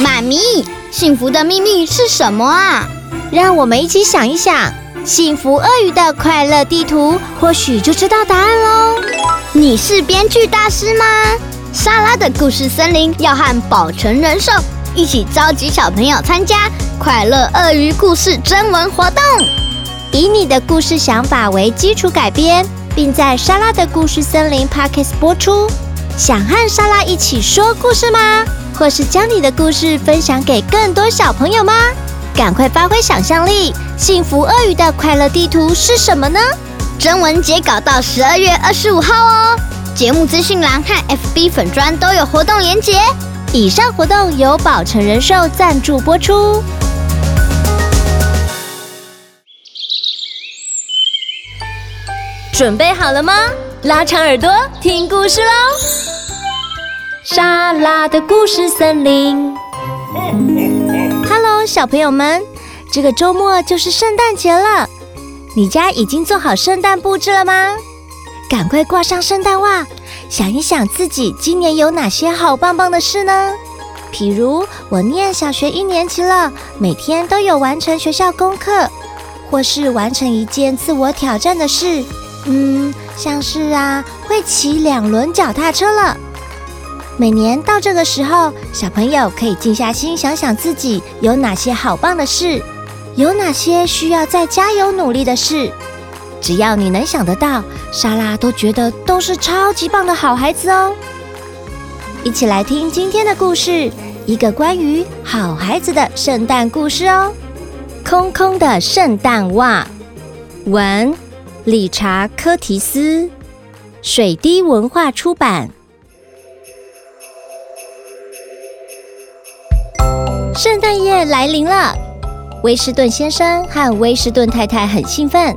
妈咪，幸福的秘密是什么啊？让我们一起想一想，幸福鳄鱼的快乐地图，或许就知道答案喽。你是编剧大师吗？莎拉的故事森林要和宝成人寿一起召集小朋友参加快乐鳄鱼故事征文活动，以你的故事想法为基础改编，并在莎拉的故事森林 Podcast 播出。想和莎拉一起说故事吗？或是将你的故事分享给更多小朋友吗？赶快发挥想象力！幸福鳄鱼的快乐地图是什么呢？征文截稿到十二月二十五号哦。节目资讯栏和 FB 粉专都有活动连结。以上活动由宝城人寿赞助播出。准备好了吗？拉长耳朵听故事喽！莎拉的故事森林。Hello，小朋友们，这个周末就是圣诞节了。你家已经做好圣诞布置了吗？赶快挂上圣诞袜，想一想自己今年有哪些好棒棒的事呢？譬如我念小学一年级了，每天都有完成学校功课，或是完成一件自我挑战的事。嗯，像是啊，会骑两轮脚踏车了。每年到这个时候，小朋友可以静下心想想自己有哪些好棒的事，有哪些需要再加油努力的事。只要你能想得到，莎拉都觉得都是超级棒的好孩子哦。一起来听今天的故事，一个关于好孩子的圣诞故事哦。空空的圣诞袜，文理查·科提斯，水滴文化出版。圣诞夜来临了，威士顿先生和威士顿太太很兴奋。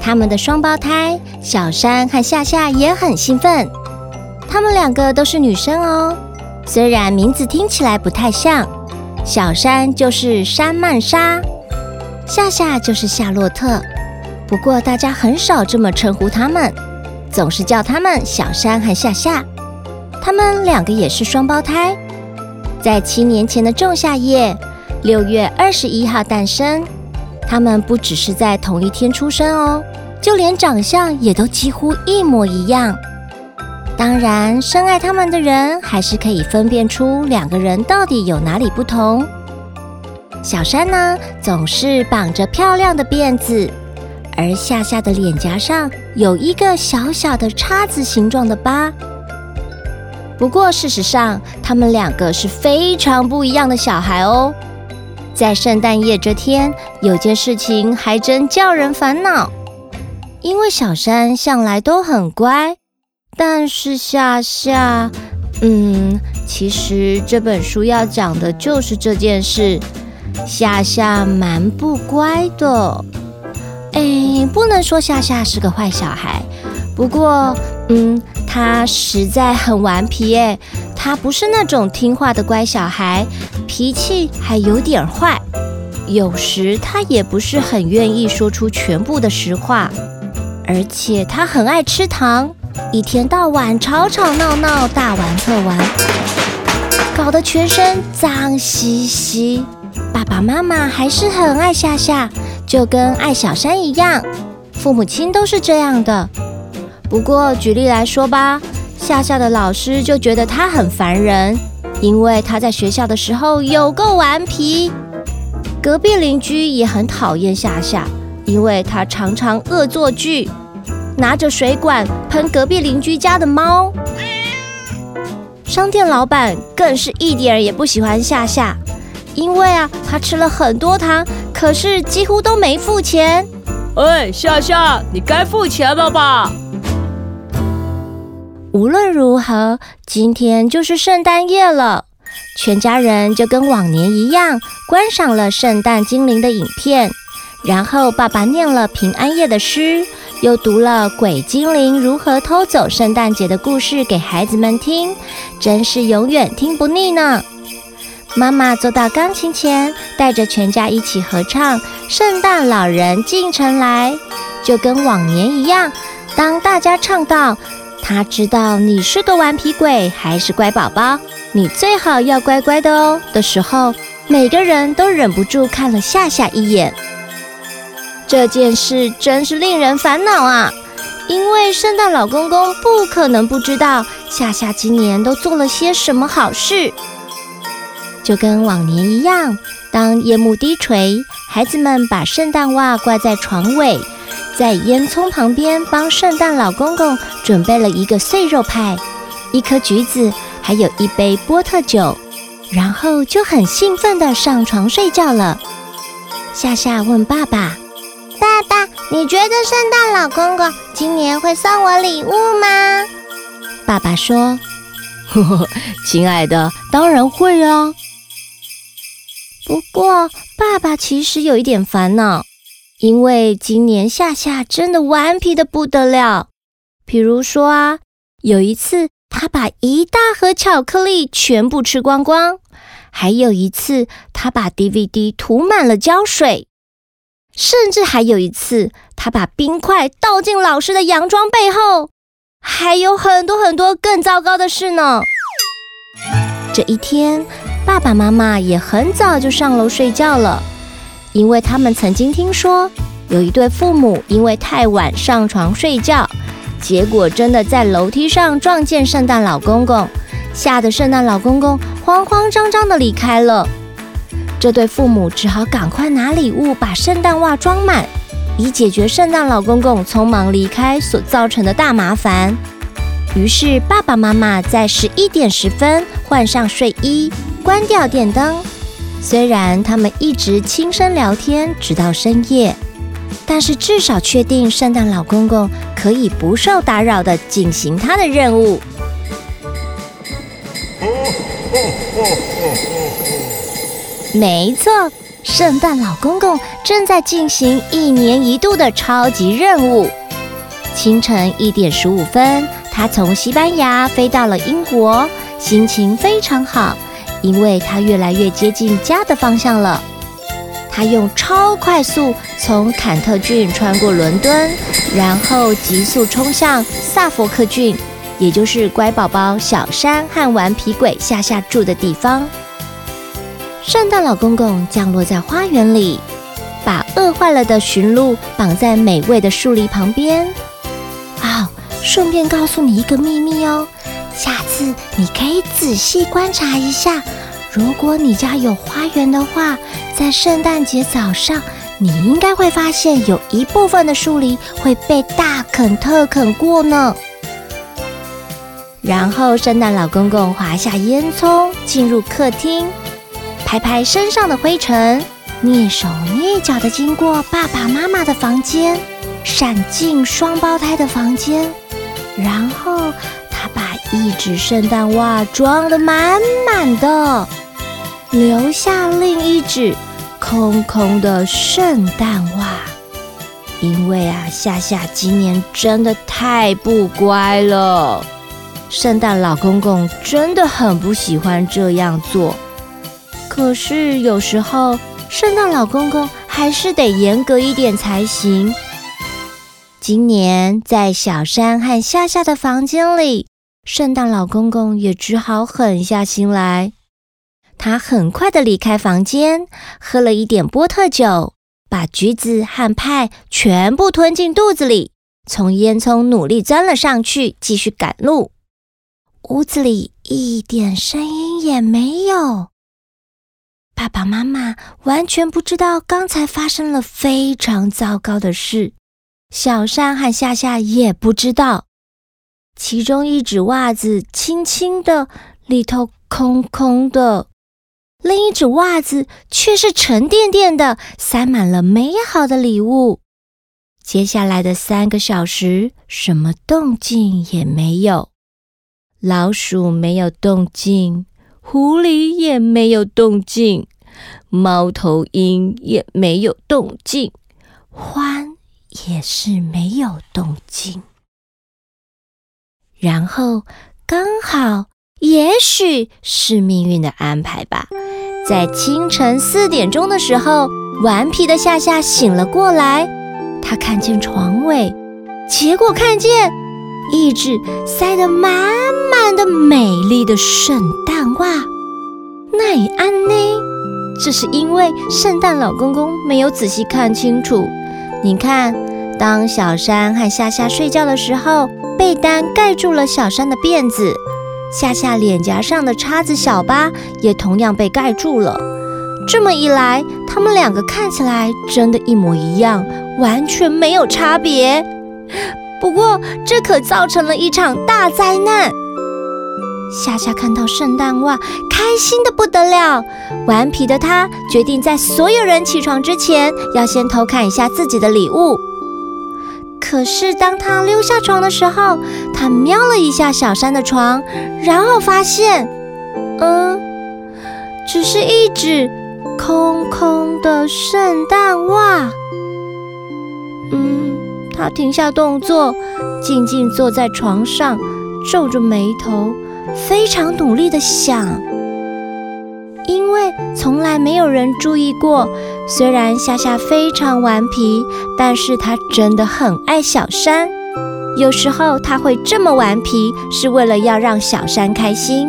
他们的双胞胎小山和夏夏也很兴奋，他们两个都是女生哦，虽然名字听起来不太像，小山就是珊曼莎，夏夏就是夏洛特，不过大家很少这么称呼他们，总是叫他们小山和夏夏。他们两个也是双胞胎，在七年前的仲夏夜，六月二十一号诞生。他们不只是在同一天出生哦，就连长相也都几乎一模一样。当然，深爱他们的人还是可以分辨出两个人到底有哪里不同。小山呢，总是绑着漂亮的辫子，而夏夏的脸颊上有一个小小的叉子形状的疤。不过，事实上，他们两个是非常不一样的小孩哦。在圣诞夜这天，有件事情还真叫人烦恼。因为小山向来都很乖，但是夏夏，嗯，其实这本书要讲的就是这件事。夏夏蛮不乖的，哎，不能说夏夏是个坏小孩，不过，嗯，他实在很顽皮，哎。他不是那种听话的乖小孩，脾气还有点坏。有时他也不是很愿意说出全部的实话，而且他很爱吃糖，一天到晚吵吵闹闹，大玩特玩，搞得全身脏兮兮。爸爸妈妈还是很爱夏夏，就跟爱小山一样，父母亲都是这样的。不过举例来说吧。夏夏的老师就觉得他很烦人，因为他在学校的时候有够顽皮。隔壁邻居也很讨厌夏夏，因为他常常恶作剧，拿着水管喷隔壁邻居家的猫。商店老板更是一点也不喜欢夏夏，因为啊，他吃了很多糖，可是几乎都没付钱。哎，夏夏，你该付钱了吧？无论如何，今天就是圣诞夜了。全家人就跟往年一样，观赏了圣诞精灵的影片。然后爸爸念了平安夜的诗，又读了鬼精灵如何偷走圣诞节的故事给孩子们听，真是永远听不腻呢。妈妈坐到钢琴前，带着全家一起合唱《圣诞老人进城来》，就跟往年一样。当大家唱到他知道你是个顽皮鬼还是乖宝宝，你最好要乖乖的哦。的时候，每个人都忍不住看了夏夏一眼。这件事真是令人烦恼啊！因为圣诞老公公不可能不知道夏夏今年都做了些什么好事。就跟往年一样，当夜幕低垂，孩子们把圣诞袜挂在床尾，在烟囱旁边帮圣诞老公公准备了一个碎肉派、一颗橘子，还有一杯波特酒，然后就很兴奋地上床睡觉了。夏夏问爸爸。爸爸，你觉得圣诞老公公今年会送我礼物吗？爸爸说：“呵呵，亲爱的，当然会啊。不过，爸爸其实有一点烦恼，因为今年夏夏真的顽皮的不得了。比如说啊，有一次他把一大盒巧克力全部吃光光，还有一次他把 DVD 涂满了胶水。”甚至还有一次，他把冰块倒进老师的洋装背后，还有很多很多更糟糕的事呢。这一天，爸爸妈妈也很早就上楼睡觉了，因为他们曾经听说有一对父母因为太晚上床睡觉，结果真的在楼梯上撞见圣诞老公公，吓得圣诞老公公慌慌张张地离开了。这对父母只好赶快拿礼物把圣诞袜装满，以解决圣诞老公公匆忙离开所造成的大麻烦。于是爸爸妈妈在十一点十分换上睡衣，关掉电灯。虽然他们一直轻声聊天直到深夜，但是至少确定圣诞老公公可以不受打扰地进行他的任务。没错，圣诞老公公正在进行一年一度的超级任务。清晨一点十五分，他从西班牙飞到了英国，心情非常好，因为他越来越接近家的方向了。他用超快速从坎特郡穿过伦敦，然后急速冲向萨佛克郡，也就是乖宝宝小山和顽皮鬼夏夏住的地方。圣诞老公公降落在花园里，把饿坏了的驯鹿绑在美味的树篱旁边。哦，顺便告诉你一个秘密哦，下次你可以仔细观察一下，如果你家有花园的话，在圣诞节早上，你应该会发现有一部分的树篱会被大啃特啃过呢。然后，圣诞老公公滑下烟囱，进入客厅。拍拍身上的灰尘，蹑手蹑脚地经过爸爸妈妈的房间，闪进双胞胎的房间，然后一只圣诞袜装得满满的，留下另一只空空的圣诞袜。因为啊，夏夏今年真的太不乖了，圣诞老公公真的很不喜欢这样做。可是有时候，圣诞老公公还是得严格一点才行。今年在小山和夏夏的房间里，圣诞老公公也只好狠下心来。他很快的离开房间，喝了一点波特酒，把橘子和派全部吞进肚子里，从烟囱努力钻了上去，继续赶路。屋子里一点声音也没有。爸爸妈妈完全不知道刚才发生了非常糟糕的事，小山和夏夏也不知道。其中一只袜子轻轻的，里头空空的；另一只袜子却是沉甸甸的，塞满了美好的礼物。接下来的三个小时，什么动静也没有，老鼠没有动静。狐狸也没有动静，猫头鹰也没有动静，獾也是没有动静。然后刚好，也许是命运的安排吧，在清晨四点钟的时候，顽皮的夏夏醒了过来。他看见床尾，结果看见一只塞得满满的美丽的圣诞袜。奈安呢？这是因为圣诞老公公没有仔细看清楚。你看，当小山和夏夏睡觉的时候，被单盖住了小山的辫子，夏夏脸颊上的叉子小疤也同样被盖住了。这么一来，他们两个看起来真的一模一样，完全没有差别。不过，这可造成了一场大灾难。夏夏看到圣诞袜，开心的不得了。顽皮的他决定在所有人起床之前，要先偷看一下自己的礼物。可是当他溜下床的时候，他瞄了一下小山的床，然后发现，嗯，只是一只空空的圣诞袜。嗯，他停下动作，静静坐在床上，皱着眉头。非常努力地想，因为从来没有人注意过。虽然夏夏非常顽皮，但是她真的很爱小山。有时候她会这么顽皮，是为了要让小山开心；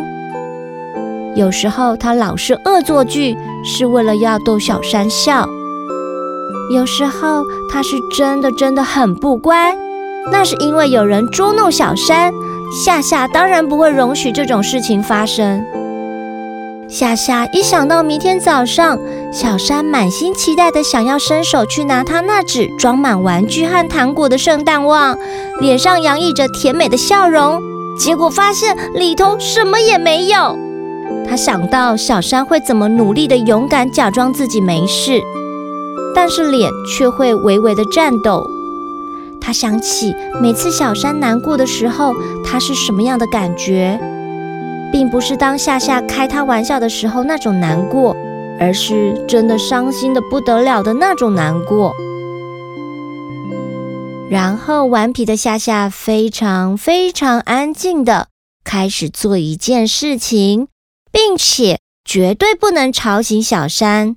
有时候她老是恶作剧，是为了要逗小山笑；有时候她是真的真的很不乖，那是因为有人捉弄小山。夏夏当然不会容许这种事情发生。夏夏一想到明天早上，小山满心期待的想要伸手去拿他那只装满玩具和糖果的圣诞袜，脸上洋溢着甜美的笑容，结果发现里头什么也没有。他想到小山会怎么努力的勇敢假装自己没事，但是脸却会微微的颤抖。他想起每次小山难过的时候，他是什么样的感觉，并不是当夏夏开他玩笑的时候那种难过，而是真的伤心的不得了的那种难过。然后，顽皮的夏夏非常非常安静的开始做一件事情，并且绝对不能吵醒小山。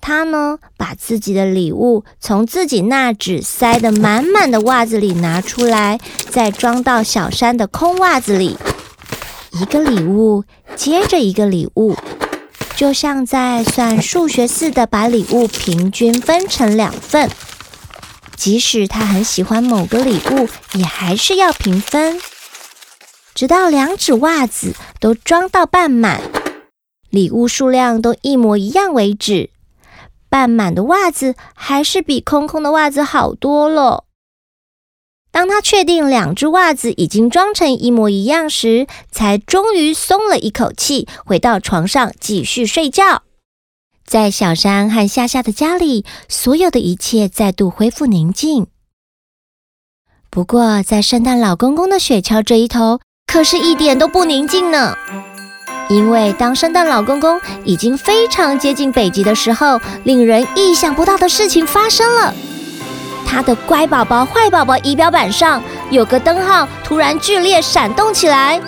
他呢，把自己的礼物从自己那只塞得满满的袜子里拿出来，再装到小山的空袜子里，一个礼物接着一个礼物，就像在算数学似的，把礼物平均分成两份。即使他很喜欢某个礼物，也还是要平分，直到两指袜子都装到半满，礼物数量都一模一样为止。半满的袜子还是比空空的袜子好多了。当他确定两只袜子已经装成一模一样时，才终于松了一口气，回到床上继续睡觉。在小山和夏夏的家里，所有的一切再度恢复宁静。不过，在圣诞老公公的雪橇这一头，可是一点都不宁静呢。因为当圣诞老公公已经非常接近北极的时候，令人意想不到的事情发生了。他的乖宝宝、坏宝宝仪表板上有个灯号突然剧烈闪动起来。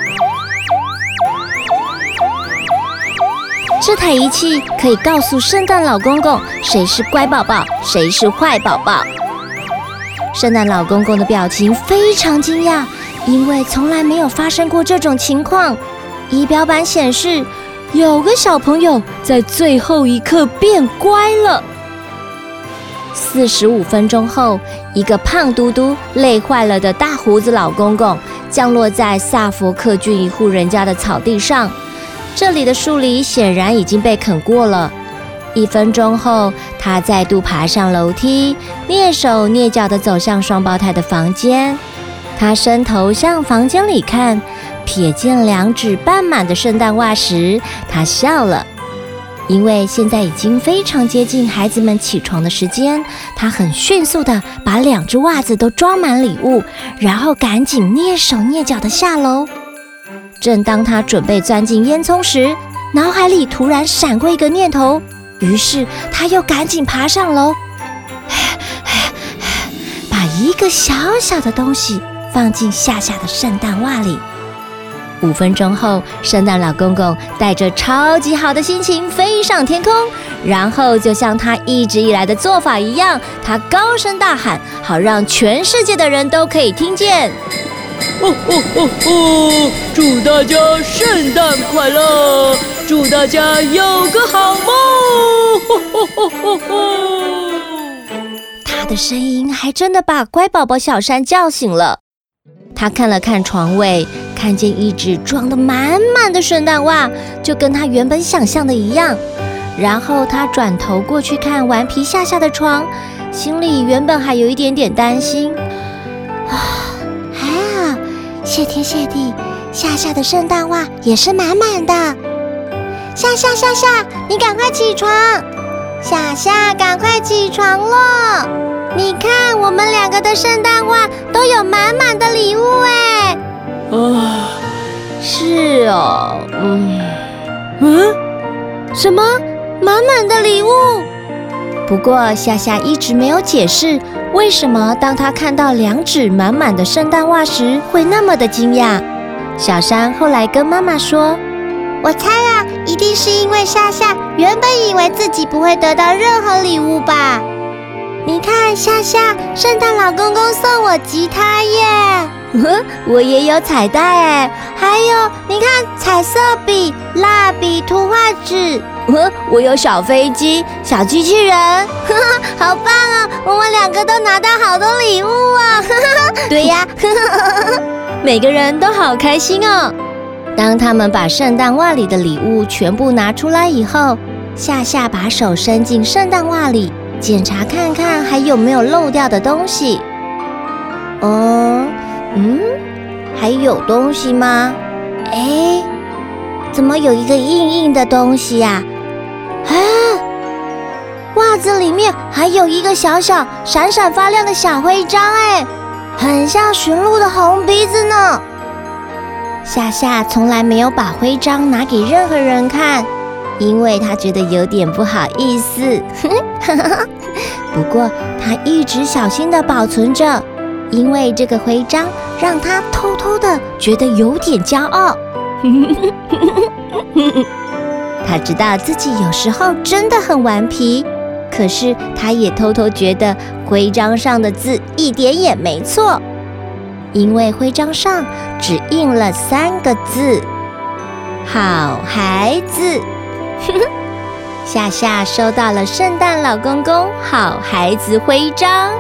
这台仪器可以告诉圣诞老公公谁是乖宝宝，谁是坏宝宝。圣诞老公公的表情非常惊讶，因为从来没有发生过这种情况。仪表板显示，有个小朋友在最后一刻变乖了。四十五分钟后，一个胖嘟嘟、累坏了的大胡子老公公降落在萨佛克郡一户人家的草地上。这里的树篱显然已经被啃过了。一分钟后，他再度爬上楼梯，蹑手蹑脚地走向双胞胎的房间。他伸头向房间里看。瞥见两指半满的圣诞袜时，他笑了，因为现在已经非常接近孩子们起床的时间。他很迅速地把两只袜子都装满礼物，然后赶紧蹑手蹑脚地下楼。正当他准备钻进烟囱时，脑海里突然闪过一个念头，于是他又赶紧爬上楼，把一个小小的东西放进夏夏的圣诞袜里。五分钟后，圣诞老公公带着超级好的心情飞上天空，然后就像他一直以来的做法一样，他高声大喊，好让全世界的人都可以听见。哦哦哦哦！祝大家圣诞快乐，祝大家有个好梦！哦哦哦哦哦！他的声音还真的把乖宝宝小山叫醒了。他看了看床尾，看见一只装得满满的圣诞袜，就跟他原本想象的一样。然后他转头过去看顽皮夏夏的床，心里原本还有一点点担心。啊，还好，谢天谢地，夏夏的圣诞袜也是满满的。夏夏夏夏，你赶快起床！夏夏，赶快起床了！你看，我们两个的圣诞袜都有满满的礼物哎！啊，是哦，嗯嗯，什么满满的礼物？不过夏夏一直没有解释，为什么当他看到两指满满的圣诞袜时会那么的惊讶。小山后来跟妈妈说：“我猜啊，一定是因为夏夏原本以为自己不会得到任何礼物吧。”你看，夏夏，圣诞老公公送我吉他耶！呵，我也有彩带哎，还有，你看，彩色笔、蜡笔、图画纸。呵，我有小飞机、小机器人，呵呵，好棒啊！我们两个都拿到好多礼物啊！呵呵，对呀，呵呵，每个人都好开心哦。当他们把圣诞袜里的礼物全部拿出来以后，夏夏把手伸进圣诞袜里。检查看看还有没有漏掉的东西。嗯嗯，还有东西吗？哎，怎么有一个硬硬的东西呀？啊，袜子里面还有一个小小闪闪发亮的小徽章，哎，很像驯鹿的红鼻子呢。夏夏从来没有把徽章拿给任何人看。因为他觉得有点不好意思，不过他一直小心的保存着，因为这个徽章让他偷偷的觉得有点骄傲。他知道自己有时候真的很顽皮，可是他也偷偷觉得徽章上的字一点也没错，因为徽章上只印了三个字：好孩子。夏夏收到了圣诞老公公好孩子徽章。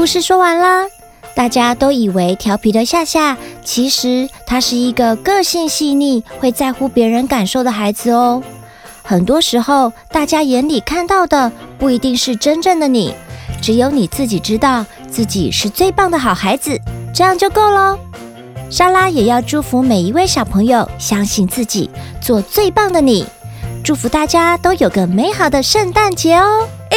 故事说完啦，大家都以为调皮的夏夏，其实他是一个个性细腻、会在乎别人感受的孩子哦。很多时候，大家眼里看到的不一定是真正的你，只有你自己知道自己是最棒的好孩子，这样就够喽。莎拉也要祝福每一位小朋友，相信自己，做最棒的你。祝福大家都有个美好的圣诞节哦！哎，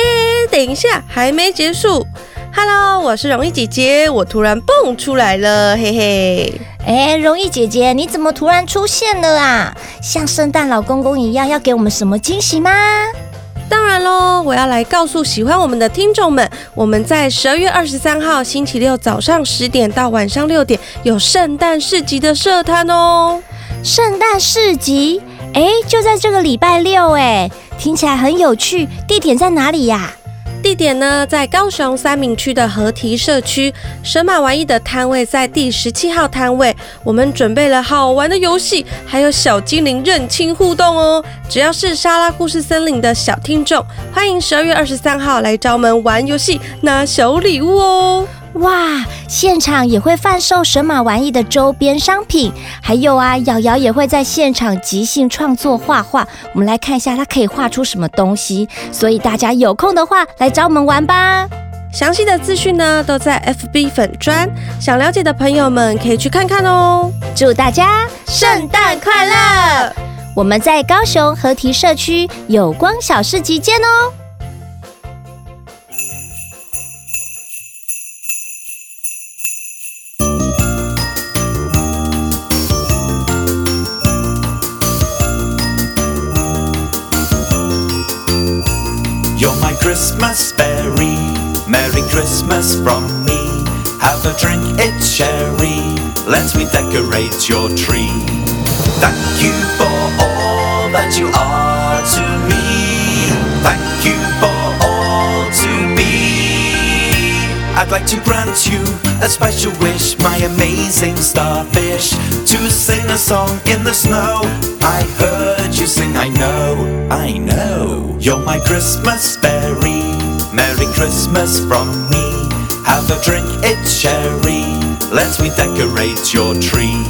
等一下，还没结束。Hello，我是容易姐姐，我突然蹦出来了，嘿嘿。哎，容易姐姐，你怎么突然出现了啊？像圣诞老公公一样，要给我们什么惊喜吗？当然喽，我要来告诉喜欢我们的听众们，我们在十二月二十三号星期六早上十点到晚上六点有圣诞市集的社摊哦。圣诞市集，哎，就在这个礼拜六，哎，听起来很有趣。地点在哪里呀？地点呢，在高雄三明区的河堤社区，神马玩意的摊位在第十七号摊位。我们准备了好玩的游戏，还有小精灵认亲互动哦。只要是莎拉故事森林的小听众，欢迎十二月二十三号来找我们玩游戏，拿小礼物哦。哇！现场也会贩售神马玩意的周边商品，还有啊，瑶瑶也会在现场即兴创作画画。我们来看一下，她可以画出什么东西。所以大家有空的话，来找我们玩吧。详细的资讯呢，都在 FB 粉专，想了解的朋友们可以去看看哦。祝大家圣诞快乐！我们在高雄河堤社区有光小市集见哦。Have a drink, it's sherry. Let me decorate your tree. Thank you for all that you are to me. Thank you for all to be. I'd like to grant you a special wish, my amazing starfish, to sing a song in the snow. I heard you sing, I know, I know. You're my Christmas berry. Merry Christmas from me. Have a drink, it's cherry. Let's me decorate your tree.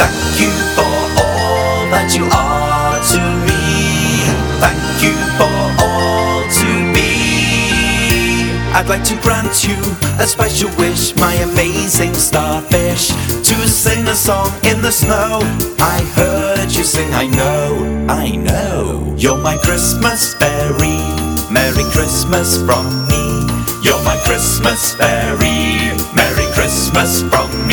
Thank you for all that you are to me. Thank you for all to be. I'd like to grant you a special wish, my amazing starfish, to sing a song in the snow. I heard you sing, I know, I know. You're my Christmas berry. Merry Christmas from. You're my Christmas berry. Merry Christmas from